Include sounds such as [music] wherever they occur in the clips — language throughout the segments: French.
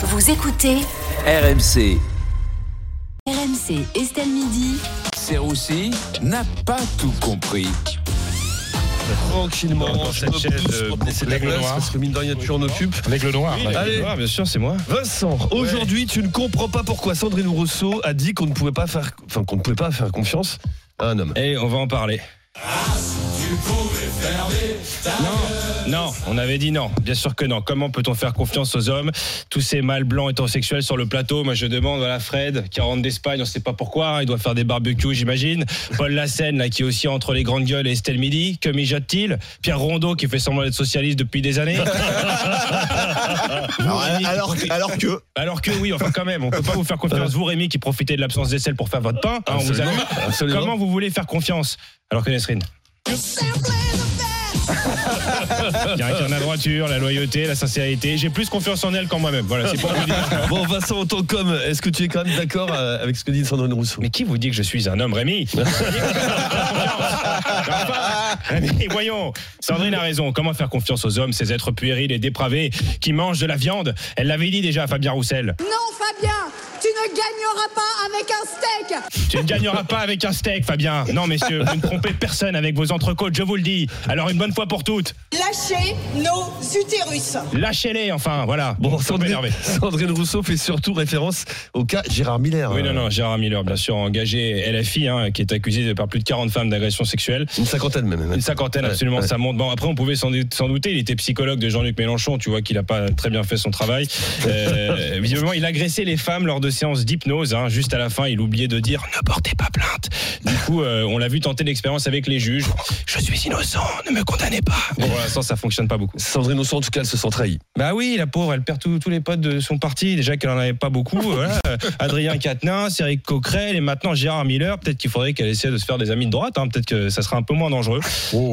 Vous écoutez RMC. RMC Estelle Midi. Serroussi n'a pas tout compris. Tranquillement, Dans cette chaise, pousse euh, la l'aigle noir. parce que mine de rien, tu en occupes. Avec le noir. Oui, allez. bien sûr, c'est moi. Vincent, aujourd'hui, tu ne comprends pas pourquoi Sandrine Rousseau a dit qu'on ne pouvait pas faire, enfin, qu'on ne pouvait pas faire confiance à un homme. Et on va en parler. Non, non, on avait dit non. Bien sûr que non. Comment peut-on faire confiance aux hommes? Tous ces mâles blancs hétérosexuels sur le plateau. Moi, je demande à la Fred, qui rentre d'Espagne, on sait pas pourquoi. hein, il doit faire des barbecues, j'imagine. Paul Lassène, là, qui est aussi entre les grandes gueules et Estelle Midi. Que mijote-t-il? Pierre Rondeau, qui fait semblant d'être socialiste depuis des années. Vous, Rémi, qui alors, profite- alors que. alors que oui, enfin quand même, on peut pas vous faire confiance. Vous, Rémi, qui profitez de l'absence d'aisselle pour faire votre pain. hein, on vous. Comment vous voulez faire confiance? Alors que Nesrine Il y a la droiture, la loyauté, la sincérité. J'ai plus confiance en elle qu'en moi-même. Voilà, c'est pour vous dire. [laughs] Bon, Vincent, en tant qu'homme, est-ce que tu es quand même d'accord euh, avec ce que dit Sandrine Rousseau? Mais qui vous dit que je suis un homme, Rémi? [laughs] Rémi, voyons, Sandrine a raison. Comment faire confiance aux hommes, ces êtres puérils et dépravés qui mangent de la viande? Elle l'avait dit déjà à Fabien Roussel. Non, Fabien, ne gagneras pas avec un steak. Tu ne gagneras pas avec un steak, Fabien. Non, messieurs, vous ne trompez personne avec vos entrecôtes, je vous le dis. Alors, une bonne fois pour toutes, Lâchez nos utérus. lâchez-les, enfin, voilà. Bon, Sandrine. Sandrine Rousseau fait surtout référence au cas Gérard Miller. Oui, non, non, Gérard Miller, bien sûr, engagé LFI, hein, qui est accusé par plus de 40 femmes d'agression sexuelle. Une cinquantaine même. Une cinquantaine, Ouais, absolument, ouais. ça monte. Bon, après, on pouvait s'en s'en douter, il était psychologue de Jean-Luc Mélenchon, tu vois qu'il n'a pas très bien fait son travail. [laughs] Euh, visiblement, il agressait les femmes lors de séances d'hypnose. hein. Juste à la fin, il oubliait de dire ne portez pas plainte. Du coup, euh, on l'a vu tenter l'expérience avec les juges. Je suis innocent, ne me condamnez pas. Bon, pour l'instant, ça fonctionne pas beaucoup. Sandrine Rousseau, en tout cas, elle se sent trahie. Bah oui, la pauvre, elle perd tous les potes de son parti. Déjà qu'elle en avait pas beaucoup. [laughs] voilà. Adrien Quatennens, Eric Coquerel et maintenant Gérard Miller. Peut-être qu'il faudrait qu'elle essaie de se faire des amis de droite. hein. Peut-être que ça sera un peu moins dangereux.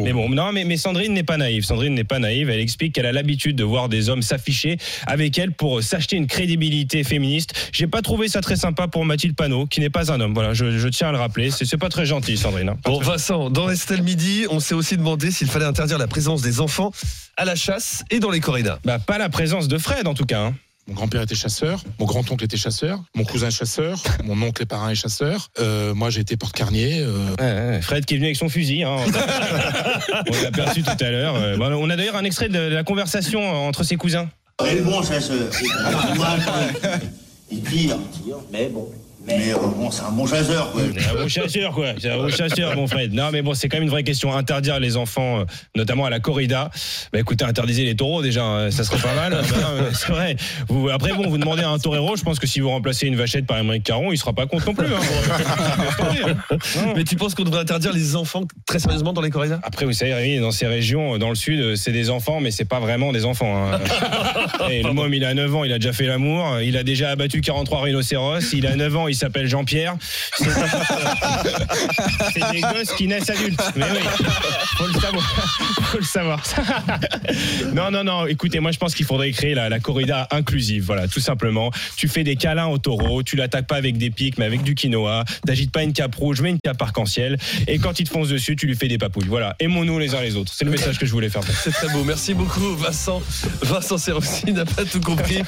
Mais bon, non, mais, mais Sandrine n'est pas naïve. Sandrine n'est pas naïve. Elle explique qu'elle a l'habitude de voir des hommes s'afficher avec elle pour s'acheter une crédibilité féministe. J'ai pas trouvé ça très sympa pour Mathilde Panot, qui n'est pas un homme. Voilà, je, je tiens à le rappeler. C'est c'est pas très gentil, Sandrine. hein. Bon, Vincent, dans Estelle Midi, on s'est aussi demandé s'il fallait interdire la présence des enfants à la chasse et dans les corridas. Bah, pas la présence de Fred, en tout cas. hein. Mon grand-père était chasseur, mon grand-oncle était chasseur, mon cousin est chasseur, [laughs] mon oncle et parrain est chasseur. Euh, moi, j'ai été porte-carnier. euh, Ouais, ouais, Fred qui est venu avec son fusil. hein. [laughs] on l'a aperçu tout à l'heure. Euh, bon, on a d'ailleurs un extrait de la conversation entre ses cousins. Elle est bon, chasseur. [laughs] Il tire, tire, mais bon. Mais euh, bon, c'est un bon chasseur, quoi. C'est un bon chasseur, quoi. C'est un bon chasseur, mon Fred. Non, mais bon, c'est quand même une vraie question. Interdire les enfants, euh, notamment à la corrida. Bah écoutez, interdisez les taureaux déjà, hein, ça serait pas mal. Bah, non, mais c'est vrai. Vous, après, bon, vous demandez à un torero, je pense que si vous remplacez une vachette par Émeric Caron, il sera pas content non plus. hein. Hein. Mais tu penses qu'on devrait interdire les enfants très sérieusement dans les corridas? Après, vous savez, Rémi, dans ces régions, dans le sud, c'est des enfants, mais c'est pas vraiment des enfants. hein. [laughs] Et le môme, il a 9 ans, il a déjà fait l'amour, il a déjà abattu 43 rhinocéros, il a 9 ans, il s'appelle Jean-Pierre. C'est c'est des gosses qui naissent adultes. Mais oui, faut le savoir. [laughs] Non, non, non, écoutez, moi je pense qu'il faudrait créer la, la corrida inclusive, voilà, tout simplement. Tu fais des câlins au taureau, tu l'attaques pas avec des pics, mais avec du quinoa, t'agites pas une cape rouge, mais une cape arc-en-ciel, et quand il te fonce dessus, tu lui fais des papouilles. Voilà, aimons-nous les uns les autres. C'est le message que je voulais faire. C'est très beau. Merci beaucoup, Vincent. Vincent Serroussi n'a pas tout compris.